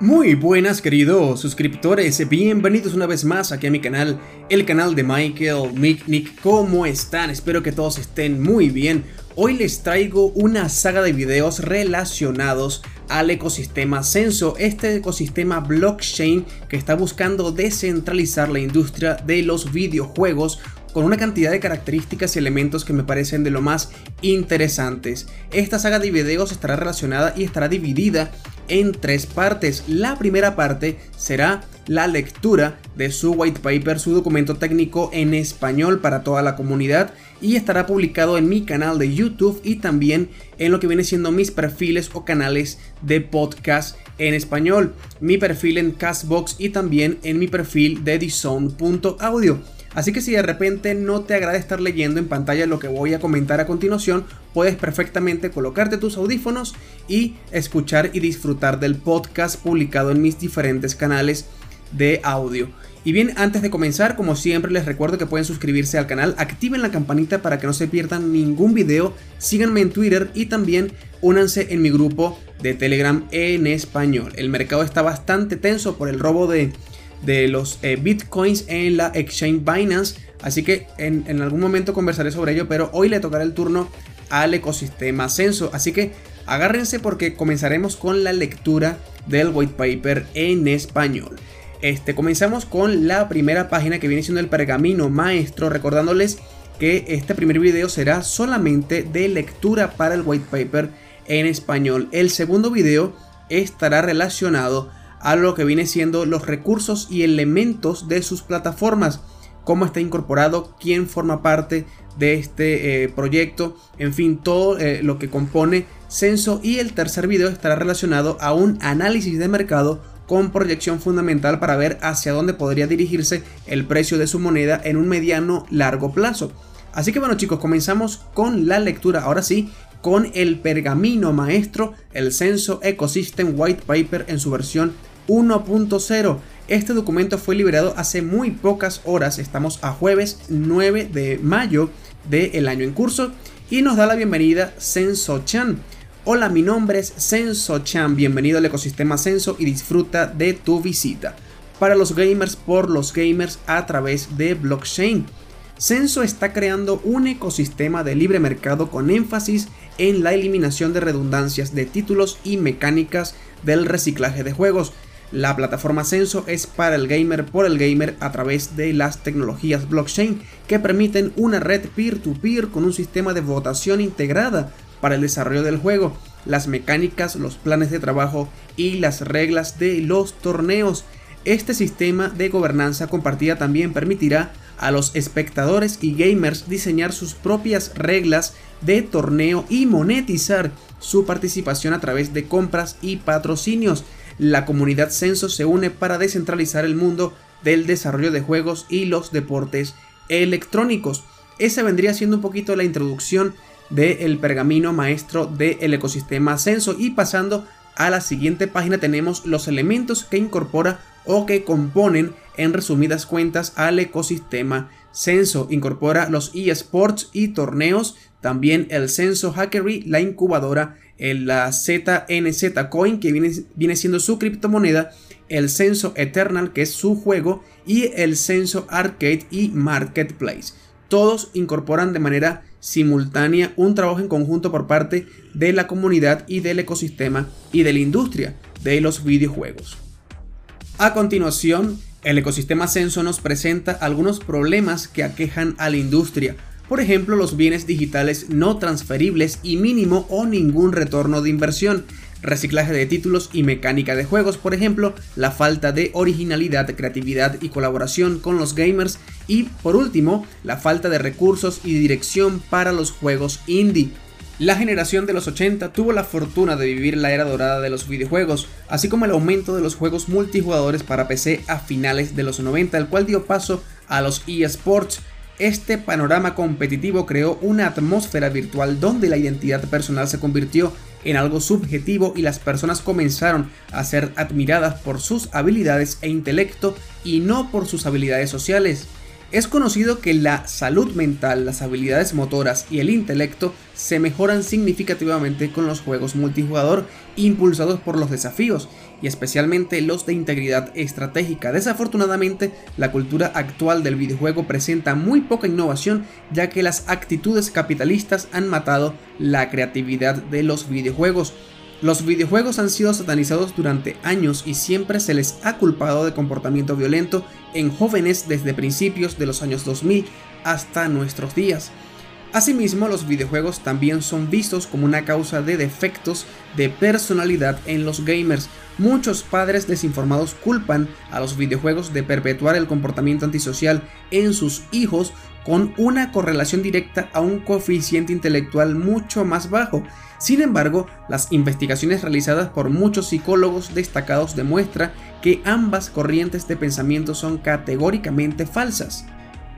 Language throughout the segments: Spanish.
Muy buenas queridos suscriptores, bienvenidos una vez más aquí a mi canal, el canal de Michael Nick ¿cómo están? Espero que todos estén muy bien. Hoy les traigo una saga de videos relacionados al ecosistema Censo, este ecosistema blockchain que está buscando descentralizar la industria de los videojuegos con una cantidad de características y elementos que me parecen de lo más interesantes. Esta saga de videos estará relacionada y estará dividida en tres partes. La primera parte será la lectura de su white paper, su documento técnico en español para toda la comunidad y estará publicado en mi canal de YouTube y también en lo que viene siendo mis perfiles o canales de podcast en español, mi perfil en Castbox y también en mi perfil de Dizone.audio. Así que si de repente no te agrada estar leyendo en pantalla lo que voy a comentar a continuación, puedes perfectamente colocarte tus audífonos y escuchar y disfrutar del podcast publicado en mis diferentes canales de audio. Y bien, antes de comenzar, como siempre les recuerdo que pueden suscribirse al canal, activen la campanita para que no se pierdan ningún video, síganme en Twitter y también únanse en mi grupo de Telegram en español. El mercado está bastante tenso por el robo de de los eh, bitcoins en la exchange Binance. Así que en, algún momento conversaré sobre ello, pero hoy le tocará el turno al ecosistema Censo. Así que agárrense porque comenzaremos con la lectura del white paper en español. Este, comenzamos con la primera página que viene siendo el pergamino maestro, recordándoles que este primer video será solamente de lectura para el white paper en español. El segundo video estará relacionado a lo que viene siendo los recursos y elementos de sus plataformas, cómo está incorporado, quién forma parte de este eh, proyecto, en fin, todo eh, lo que compone Censo y el tercer video estará relacionado a un análisis de mercado con proyección fundamental para ver hacia dónde podría dirigirse el precio de su moneda en un mediano largo plazo. Así que bueno chicos, comenzamos con la lectura, ahora sí, con el pergamino maestro, el Censo Ecosystem White Paper en su versión 1.0. Este documento fue liberado hace muy pocas horas, estamos a jueves 9 de mayo del año en curso y nos da la bienvenida Senso Chan. Hola, mi nombre es Senso Chan, bienvenido al ecosistema Senso y disfruta de tu visita. Para los gamers por los gamers a través de blockchain. Senso está creando un ecosistema de libre mercado con énfasis en la eliminación de redundancias de títulos y mecánicas del reciclaje de juegos la plataforma Censo es para el gamer por el gamer a través de las tecnologías blockchain que permiten una red peer-to-peer con un sistema de votación integrada para el desarrollo del juego, las mecánicas, los planes de trabajo y las reglas de los torneos. Este sistema de gobernanza compartida también permitirá a los espectadores y gamers diseñar sus propias reglas de torneo y monetizar su participación a través de compras y patrocinios la comunidad Censo se une para descentralizar el mundo del desarrollo de juegos y los deportes electrónicos. Esa vendría siendo un poquito la introducción del pergamino maestro del ecosistema Censo y pasando a la siguiente página tenemos los elementos que incorpora o que componen en resumidas cuentas al ecosistema Censo. Incorpora los eSports y torneos, también el Censo Hackery, la incubadora la ZNZ Coin, que viene, viene siendo su criptomoneda, el Censo Eternal, que es su juego, y el Censo Arcade y Marketplace. Todos incorporan de manera simultánea un trabajo en conjunto por parte de la comunidad y del ecosistema y de la industria de los videojuegos. A continuación, el ecosistema Censo nos presenta algunos problemas que aquejan a la industria, por ejemplo los bienes digitales no transferibles y mínimo o ningún retorno de inversión, reciclaje de títulos y mecánica de juegos, por ejemplo, la falta de originalidad, creatividad y colaboración con los gamers y por último, la falta de recursos y dirección para los juegos indie. La generación de los 80 tuvo la fortuna de vivir la era dorada de los videojuegos, así como el aumento de los juegos multijugadores para PC a finales de los 90, el cual dio paso a los eSports, este panorama competitivo creó una atmósfera virtual donde la identidad personal se convirtió en algo subjetivo y las personas comenzaron a ser admiradas por sus habilidades e intelecto y no por sus habilidades sociales. Es conocido que la salud mental, las habilidades motoras y el intelecto se mejoran significativamente con los juegos multijugador impulsados por los desafíos y especialmente los de integridad estratégica. Desafortunadamente, la cultura actual del videojuego presenta muy poca innovación ya que las actitudes capitalistas han matado la creatividad de los videojuegos. Los videojuegos han sido satanizados durante años y siempre se les ha culpado de comportamiento violento en jóvenes desde principios de los años 2000 hasta nuestros días. Asimismo, los videojuegos también son vistos como una causa de defectos de personalidad en los gamers. Muchos padres desinformados culpan a los videojuegos de perpetuar el comportamiento antisocial en sus hijos con una correlación directa a un coeficiente intelectual mucho más bajo. Sin embargo, las investigaciones realizadas por muchos psicólogos destacados demuestran que ambas corrientes de pensamiento son categóricamente falsas.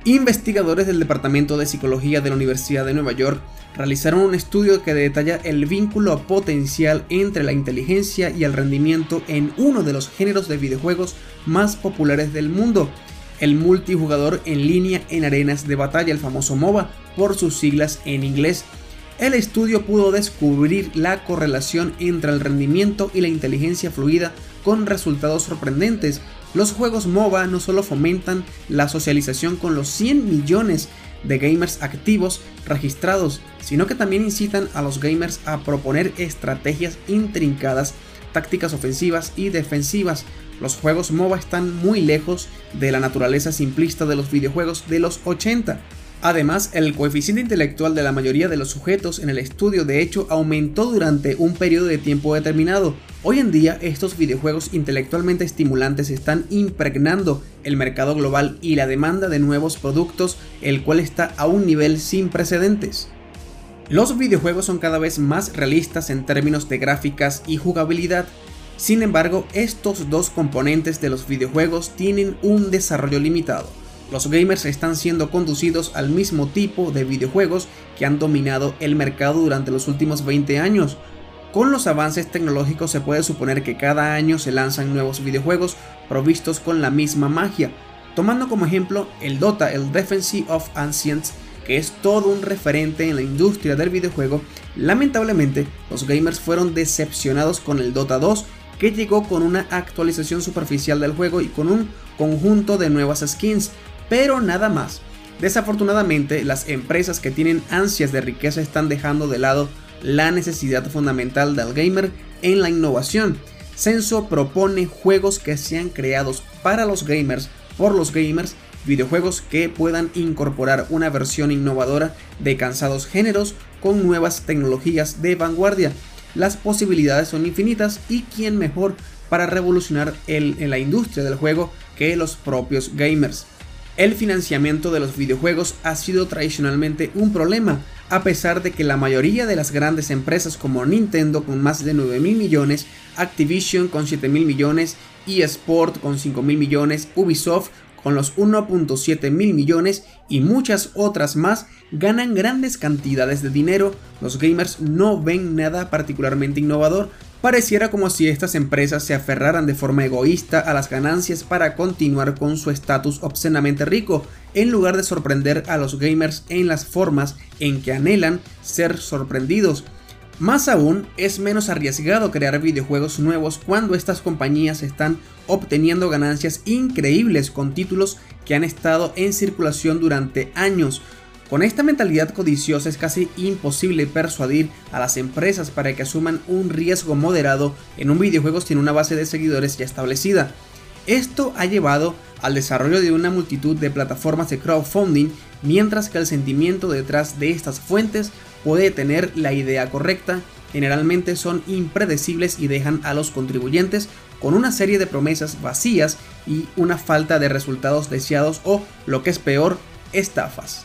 Investigadores del Departamento de Psicología de la Universidad de Nueva York realizaron un estudio que detalla el vínculo potencial entre la inteligencia y el rendimiento en uno de los géneros de videojuegos más populares del mundo, el multijugador en línea en arenas de batalla, el famoso MOBA, por sus siglas en inglés. El estudio pudo descubrir la correlación entre el rendimiento y la inteligencia fluida con resultados sorprendentes, los juegos MOBA no solo fomentan la socialización con los 100 millones de gamers activos registrados, sino que también incitan a los gamers a proponer estrategias intrincadas, tácticas ofensivas y defensivas. Los juegos MOBA están muy lejos de la naturaleza simplista de los videojuegos de los 80, Además, el coeficiente intelectual de la mayoría de los sujetos en el estudio de hecho aumentó durante un periodo de tiempo determinado. Hoy en día estos videojuegos intelectualmente estimulantes están impregnando el mercado global y la demanda de nuevos productos, el cual está a un nivel sin precedentes. Los videojuegos son cada vez más realistas en términos de gráficas y jugabilidad. Sin embargo, estos dos componentes de los videojuegos tienen un desarrollo limitado. Los gamers están siendo conducidos al mismo tipo de videojuegos que han dominado el mercado durante los últimos 20 años. Con los avances tecnológicos se puede suponer que cada año se lanzan nuevos videojuegos provistos con la misma magia, tomando como ejemplo el Dota, el Defense of Ancients, que es todo un referente en la industria del videojuego, lamentablemente los gamers fueron decepcionados con el Dota 2 llegó con una actualización superficial del juego y con un conjunto de nuevas skins, pero nada más. Desafortunadamente, las empresas que tienen ansias de riqueza están dejando de lado la necesidad fundamental del gamer en la innovación. Censo propone juegos que sean creados para los gamers, por los gamers, videojuegos que puedan incorporar una versión innovadora de cansados géneros con nuevas tecnologías de vanguardia. Las posibilidades son infinitas y quién mejor para revolucionar en la industria del juego que los propios gamers. El financiamiento de los videojuegos ha sido tradicionalmente un problema, a pesar de que la mayoría de las grandes empresas como Nintendo con más de 9 mil millones, Activision con 7 mil millones, eSport con 5 mil millones, Ubisoft con los 1.7 mil millones y muchas otras más ganan grandes cantidades de dinero, los gamers no ven nada particularmente innovador Pareciera como si estas empresas se aferraran de forma egoísta a las ganancias para continuar con su estatus obscenamente rico, en lugar de sorprender a los gamers en las formas en que anhelan ser sorprendidos. Más aún, es menos arriesgado crear videojuegos nuevos cuando estas compañías están obteniendo ganancias increíbles con títulos que han estado en circulación durante años, con esta mentalidad codiciosa es casi imposible persuadir a las empresas para que asuman un riesgo moderado en un videojuego sin una base de seguidores ya establecida. Esto ha llevado al desarrollo de una multitud de plataformas de crowdfunding, mientras que el sentimiento detrás de estas fuentes puede tener la idea correcta, generalmente son impredecibles y dejan a los contribuyentes con una serie de promesas vacías y una falta de resultados deseados o, lo que es peor, estafas.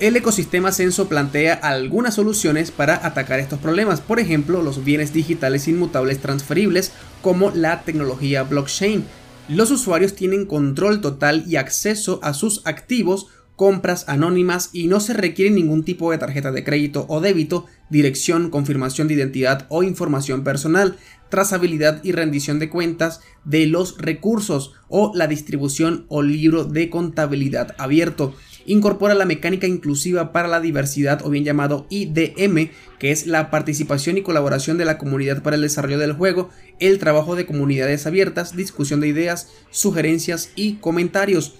El ecosistema Censo plantea algunas soluciones para atacar estos problemas, por ejemplo, los bienes digitales inmutables transferibles como la tecnología blockchain. Los usuarios tienen control total y acceso a sus activos, compras anónimas y no se requiere ningún tipo de tarjeta de crédito o débito, dirección, confirmación de identidad o información personal. trazabilidad y rendición de cuentas de los recursos o la distribución o libro de contabilidad abierto. Incorpora la mecánica inclusiva para la diversidad o bien llamado IDM, que es la participación y colaboración de la comunidad para el desarrollo del juego, el trabajo de comunidades abiertas, discusión de ideas, sugerencias y comentarios.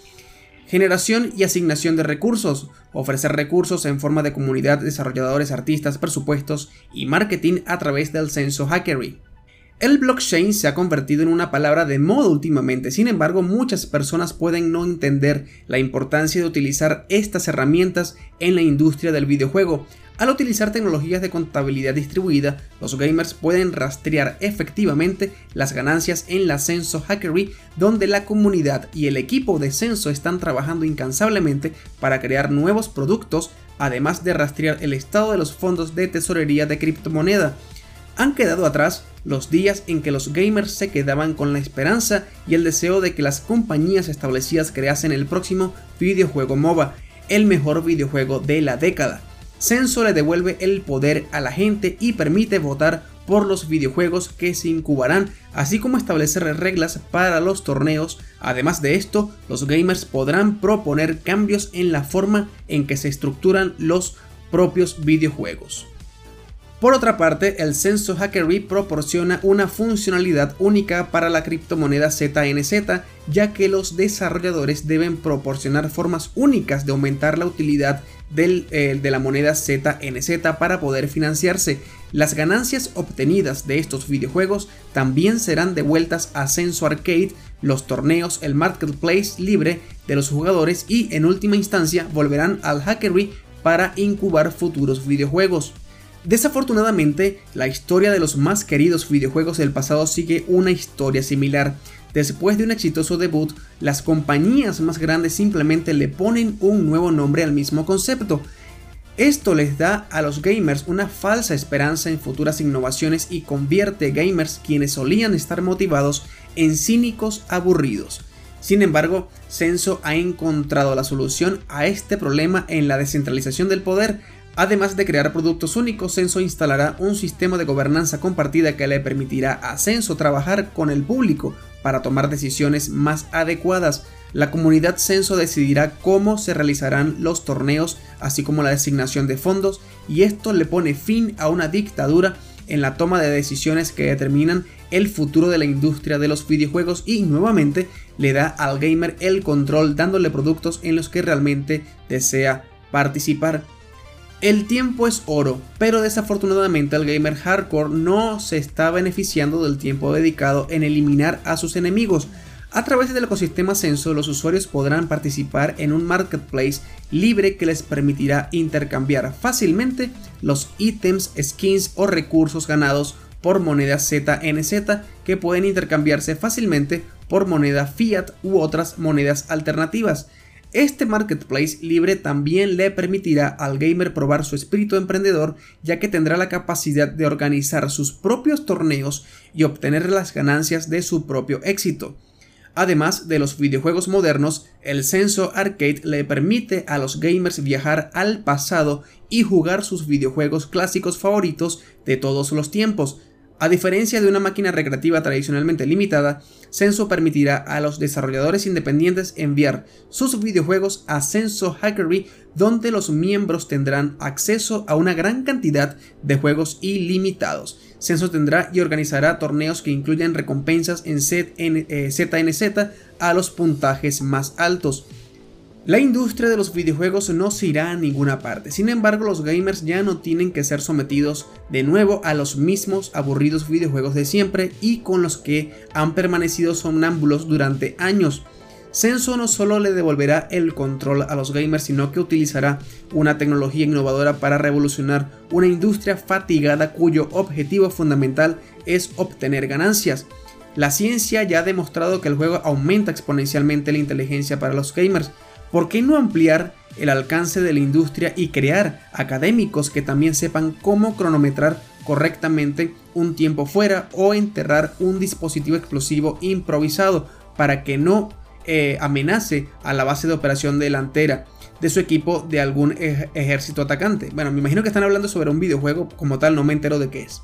Generación y asignación de recursos. Ofrecer recursos en forma de comunidad, desarrolladores, artistas, presupuestos y marketing a través del censo Hackery. El blockchain se ha convertido en una palabra de moda últimamente, sin embargo muchas personas pueden no entender la importancia de utilizar estas herramientas en la industria del videojuego. Al utilizar tecnologías de contabilidad distribuida, los gamers pueden rastrear efectivamente las ganancias en la Censo Hackery, donde la comunidad y el equipo de Censo están trabajando incansablemente para crear nuevos productos, además de rastrear el estado de los fondos de tesorería de criptomoneda. Han quedado atrás los días en que los gamers se quedaban con la esperanza y el deseo de que las compañías establecidas creasen el próximo videojuego MOBA, el mejor videojuego de la década. Censo le devuelve el poder a la gente y permite votar por los videojuegos que se incubarán, así como establecer reglas para los torneos. Además de esto, los gamers podrán proponer cambios en la forma en que se estructuran los propios videojuegos. Por otra parte, el Censo Hackery proporciona una funcionalidad única para la criptomoneda ZNZ, ya que los desarrolladores deben proporcionar formas únicas de aumentar la utilidad eh, de la moneda ZNZ para poder financiarse. Las ganancias obtenidas de estos videojuegos también serán devueltas a Censo Arcade, los torneos, el marketplace libre de los jugadores y en última instancia volverán al Hackery para incubar futuros videojuegos. Desafortunadamente, la historia de los más queridos videojuegos del pasado sigue una historia similar. Después de un exitoso debut, las compañías más grandes simplemente le ponen un nuevo nombre al mismo concepto. Esto les da a los gamers una falsa esperanza en futuras innovaciones y convierte gamers quienes solían estar motivados en cínicos aburridos. Sin embargo, Censo ha encontrado la solución a este problema en la descentralización del poder Además de crear productos únicos, Censo instalará un sistema de gobernanza compartida que le permitirá a Censo trabajar con el público para tomar decisiones más adecuadas. La comunidad Censo decidirá cómo se realizarán los torneos, así como la designación de fondos, y esto le pone fin a una dictadura en la toma de decisiones que determinan el futuro de la industria de los videojuegos y nuevamente le da al gamer el control dándole productos en los que realmente desea participar. El tiempo es oro, pero desafortunadamente el gamer hardcore no se está beneficiando del tiempo dedicado en eliminar a sus enemigos. A través del ecosistema Censo, los usuarios podrán participar en un marketplace libre que les permitirá intercambiar fácilmente los ítems, skins o recursos ganados por moneda ZNZ que pueden intercambiarse fácilmente por moneda fiat u otras monedas alternativas. Este marketplace libre también le permitirá al gamer probar su espíritu emprendedor ya que tendrá la capacidad de organizar sus propios torneos y obtener las ganancias de su propio éxito. Además de los videojuegos modernos, el Censo Arcade le permite a los gamers viajar al pasado y jugar sus videojuegos clásicos favoritos de todos los tiempos, a diferencia de una máquina recreativa tradicionalmente limitada, Censo permitirá a los desarrolladores independientes enviar sus videojuegos a Censo Hackery, donde los miembros tendrán acceso a una gran cantidad de juegos ilimitados. Censo tendrá y organizará torneos que incluyen recompensas en ZNZ eh, a los puntajes más altos. La industria de los videojuegos no se irá a ninguna parte, sin embargo los gamers ya no tienen que ser sometidos de nuevo a los mismos aburridos videojuegos de siempre y con los que han permanecido somnámbulos durante años. Senso no solo le devolverá el control a los gamers, sino que utilizará una tecnología innovadora para revolucionar una industria fatigada cuyo objetivo fundamental es obtener ganancias. La ciencia ya ha demostrado que el juego aumenta exponencialmente la inteligencia para los gamers, ¿por qué no ampliar el alcance de la industria y crear académicos que también sepan cómo cronometrar correctamente un tiempo fuera o enterrar un dispositivo explosivo improvisado para que no eh, amenace a la base de operación delantera de su equipo de algún ejército atacante? Bueno, me imagino que están hablando sobre un videojuego como tal, no me entero de qué es.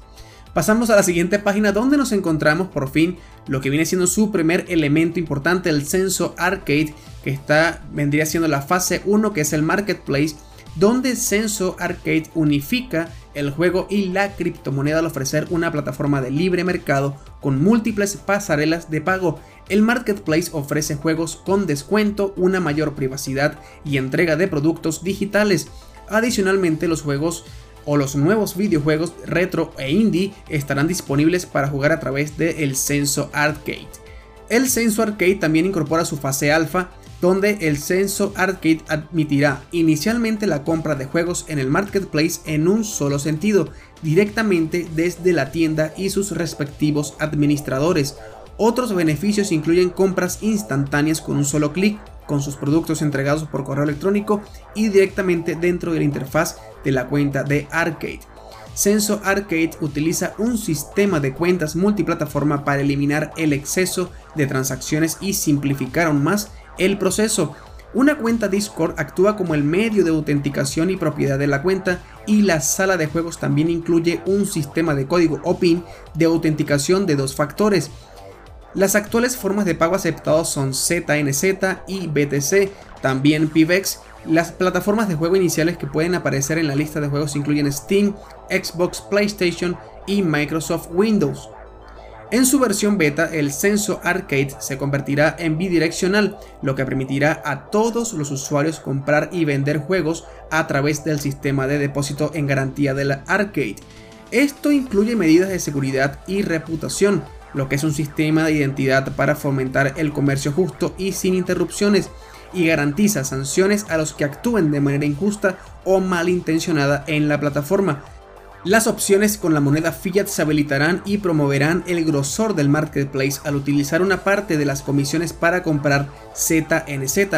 Pasamos a la siguiente página donde nos encontramos por fin lo que viene siendo su primer elemento importante, el Censo Arcade, que está, vendría siendo la fase 1, que es el Marketplace, donde Censo Arcade unifica el juego y la criptomoneda al ofrecer una plataforma de libre mercado con múltiples pasarelas de pago. El marketplace ofrece juegos con descuento, una mayor privacidad y entrega de productos digitales. Adicionalmente, los juegos o los nuevos videojuegos retro e indie estarán disponibles para jugar a través del el Censo Arcade. El Censo Arcade también incorpora su fase alfa, donde el Censo Arcade admitirá inicialmente la compra de juegos en el marketplace en un solo sentido, directamente desde la tienda y sus respectivos administradores. Otros beneficios incluyen compras instantáneas con un solo clic, con sus productos entregados por correo electrónico y directamente dentro de la interfaz de la cuenta de Arcade. Censo Arcade utiliza un sistema de cuentas multiplataforma para eliminar el exceso de transacciones y simplificar aún más el proceso. Una cuenta Discord actúa como el medio de autenticación y propiedad de la cuenta y la sala de juegos también incluye un sistema de código o PIN de autenticación de dos factores. Las actuales formas de pago aceptados son ZNZ y BTC, también PIVEX. Las plataformas de juego iniciales que pueden aparecer en la lista de juegos incluyen Steam, Xbox, PlayStation y Microsoft Windows. En su versión beta, el Censo Arcade se convertirá en bidireccional, lo que permitirá a todos los usuarios comprar y vender juegos a través del sistema de depósito en garantía de la arcade. Esto incluye medidas de seguridad y reputación, lo que es un sistema de identidad para fomentar el comercio justo y sin interrupciones, y garantiza sanciones a los que actúen de manera injusta o malintencionada en la plataforma, las opciones con la moneda fiat se habilitarán y promoverán el grosor del marketplace al utilizar una parte de las comisiones para comprar ZNZ,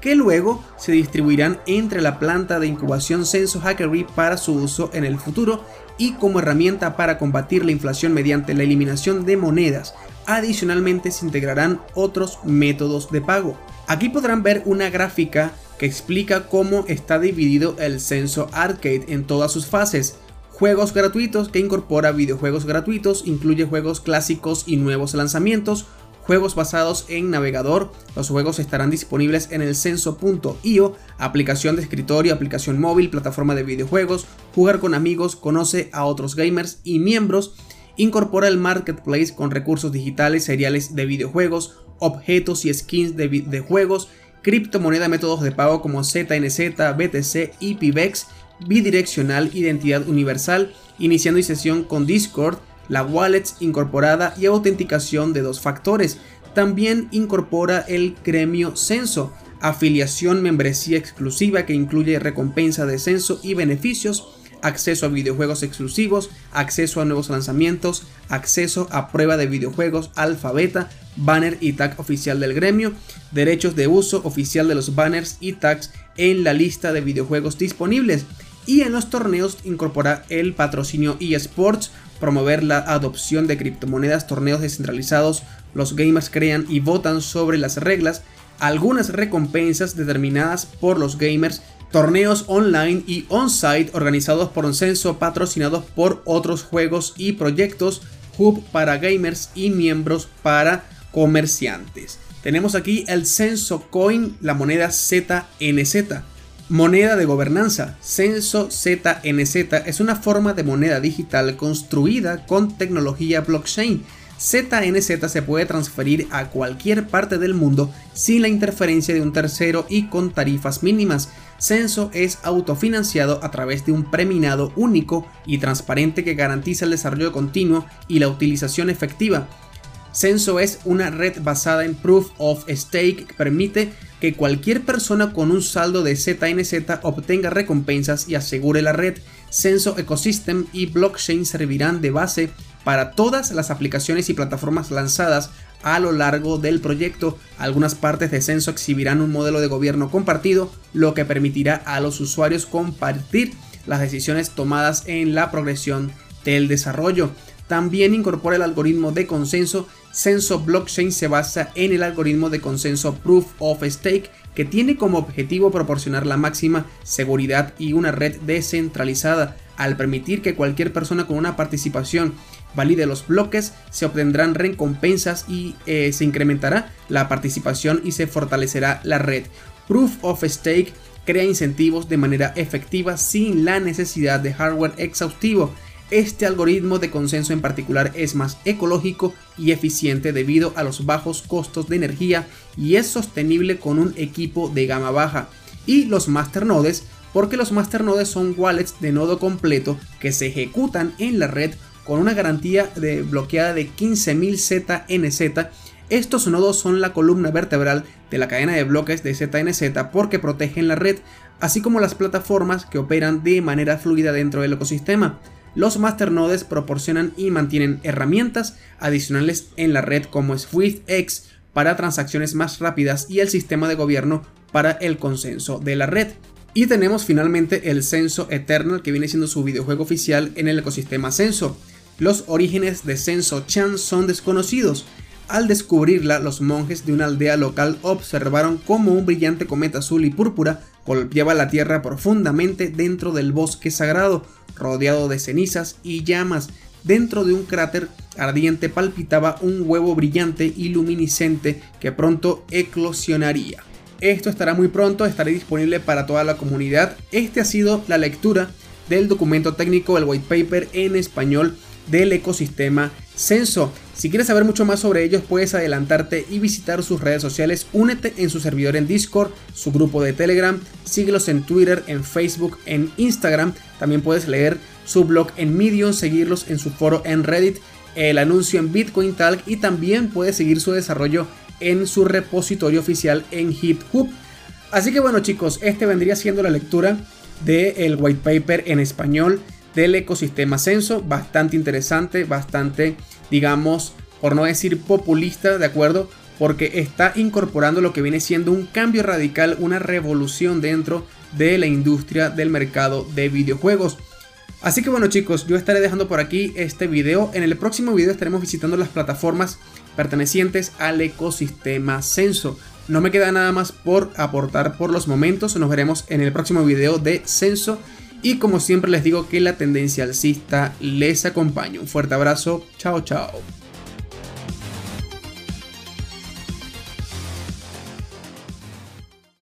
que luego se distribuirán entre la planta de incubación Censo Hackery para su uso en el futuro y como herramienta para combatir la inflación mediante la eliminación de monedas. Adicionalmente se integrarán otros métodos de pago. Aquí podrán ver una gráfica que explica cómo está dividido el Censo Arcade en todas sus fases. Juegos gratuitos que incorpora videojuegos gratuitos, incluye juegos clásicos y nuevos lanzamientos, juegos basados en navegador, los juegos estarán disponibles en el censo.io, aplicación de escritorio, aplicación móvil, plataforma de videojuegos, jugar con amigos, conoce a otros gamers y miembros, incorpora el marketplace con recursos digitales, seriales de videojuegos, objetos y skins de, de juegos, criptomoneda, métodos de pago como ZNZ, BTC y PIVEX, bidireccional, identidad universal, iniciando y sesión con Discord, la wallet incorporada y autenticación de dos factores. También incorpora el gremio censo, afiliación membresía exclusiva que incluye recompensa de censo y beneficios, acceso a videojuegos exclusivos, acceso a nuevos lanzamientos, acceso a prueba de videojuegos alfa beta, banner y tag oficial del gremio, derechos de uso oficial de los banners y tags en la lista de videojuegos disponibles y en los torneos incorpora el patrocinio eSports, promover la adopción de criptomonedas, torneos descentralizados, los gamers crean y votan sobre las reglas, algunas recompensas determinadas por los gamers, torneos online y on-site organizados por un censo patrocinados por otros juegos y proyectos, hub para gamers y miembros para comerciantes. Tenemos aquí el censo coin, la moneda ZNZ. Moneda de gobernanza. Censo ZNZ es una forma de moneda digital construida con tecnología blockchain. ZNZ se puede transferir a cualquier parte del mundo sin la interferencia de un tercero y con tarifas mínimas. Censo es autofinanciado a través de un preminado único y transparente que garantiza el desarrollo continuo y la utilización efectiva. Censo es una red basada en Proof of Stake que permite que cualquier persona con un saldo de ZNZ obtenga recompensas y asegure la red. Censo Ecosystem y blockchain servirán de base para todas las aplicaciones y plataformas lanzadas a lo largo del proyecto. Algunas partes de Censo exhibirán un modelo de gobierno compartido, lo que permitirá a los usuarios compartir las decisiones tomadas en la progresión del desarrollo. También incorpora el algoritmo de consenso Censo Blockchain se basa en el algoritmo de consenso Proof of Stake que tiene como objetivo proporcionar la máxima seguridad y una red descentralizada. Al permitir que cualquier persona con una participación valide los bloques, se obtendrán recompensas y eh, se incrementará la participación y se fortalecerá la red. Proof of Stake crea incentivos de manera efectiva sin la necesidad de hardware exhaustivo. Este algoritmo de consenso en particular es más ecológico y eficiente debido a los bajos costos de energía y es sostenible con un equipo de gama baja. Y los masternodes, porque los masternodes son wallets de nodo completo que se ejecutan en la red con una garantía de bloqueada de 15.000 ZNZ. Estos nodos son la columna vertebral de la cadena de bloques de ZNZ porque protegen la red, así como las plataformas que operan de manera fluida dentro del ecosistema. Los masternodes proporcionan y mantienen herramientas adicionales en la red como SwiftX para transacciones más rápidas y el sistema de gobierno para el consenso de la red. Y tenemos finalmente el Censo Eternal que viene siendo su videojuego oficial en el ecosistema Censo. Los orígenes de Censo Chan son desconocidos. Al descubrirla, los monjes de una aldea local observaron cómo un brillante cometa azul y púrpura golpeaba la tierra profundamente dentro del bosque sagrado, rodeado de cenizas y llamas. Dentro de un cráter ardiente palpitaba un huevo brillante y luminiscente que pronto eclosionaría. Esto estará muy pronto, estará disponible para toda la comunidad. Este ha sido la lectura del documento técnico, el white paper en español del ecosistema Censo. Si quieres saber mucho más sobre ellos, puedes adelantarte y visitar sus redes sociales. Únete en su servidor en Discord, su grupo de Telegram, síguelos en Twitter, en Facebook, en Instagram. También puedes leer su blog en Medium, seguirlos en su foro en Reddit, el anuncio en Bitcoin Talk y también puedes seguir su desarrollo en su repositorio oficial en HipHop. Así que bueno chicos, este vendría siendo la lectura del white paper en español del ecosistema Censo, bastante interesante, bastante, digamos, por no decir populista, ¿de acuerdo? Porque está incorporando lo que viene siendo un cambio radical, una revolución dentro de la industria del mercado de videojuegos. Así que bueno chicos, yo estaré dejando por aquí este video. En el próximo video estaremos visitando las plataformas pertenecientes al ecosistema Censo. No me queda nada más por aportar por los momentos. Nos veremos en el próximo video de Censo. Y como siempre les digo que la tendencia alcista les acompaña. Un fuerte abrazo. Chao, chao.